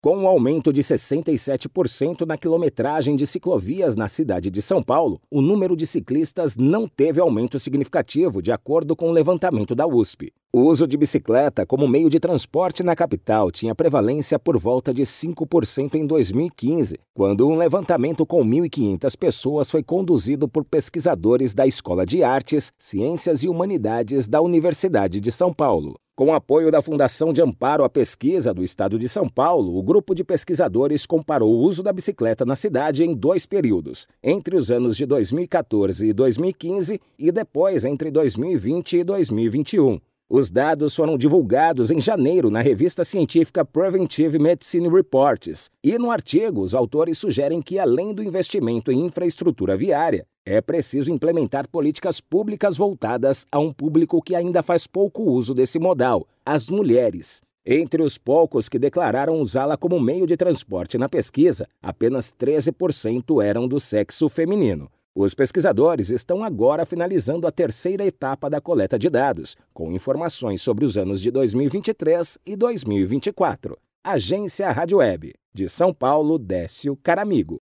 Com um aumento de 67% na quilometragem de ciclovias na cidade de São Paulo, o número de ciclistas não teve aumento significativo, de acordo com o levantamento da USP. O uso de bicicleta como meio de transporte na capital tinha prevalência por volta de 5% em 2015, quando um levantamento com 1.500 pessoas foi conduzido por pesquisadores da Escola de Artes, Ciências e Humanidades da Universidade de São Paulo. Com apoio da Fundação de Amparo à Pesquisa do Estado de São Paulo, o grupo de pesquisadores comparou o uso da bicicleta na cidade em dois períodos, entre os anos de 2014 e 2015 e depois entre 2020 e 2021. Os dados foram divulgados em janeiro na revista científica Preventive Medicine Reports, e no artigo os autores sugerem que, além do investimento em infraestrutura viária, é preciso implementar políticas públicas voltadas a um público que ainda faz pouco uso desse modal, as mulheres. Entre os poucos que declararam usá-la como meio de transporte na pesquisa, apenas 13% eram do sexo feminino. Os pesquisadores estão agora finalizando a terceira etapa da coleta de dados, com informações sobre os anos de 2023 e 2024. Agência Rádio Web. De São Paulo, Décio Caramigo.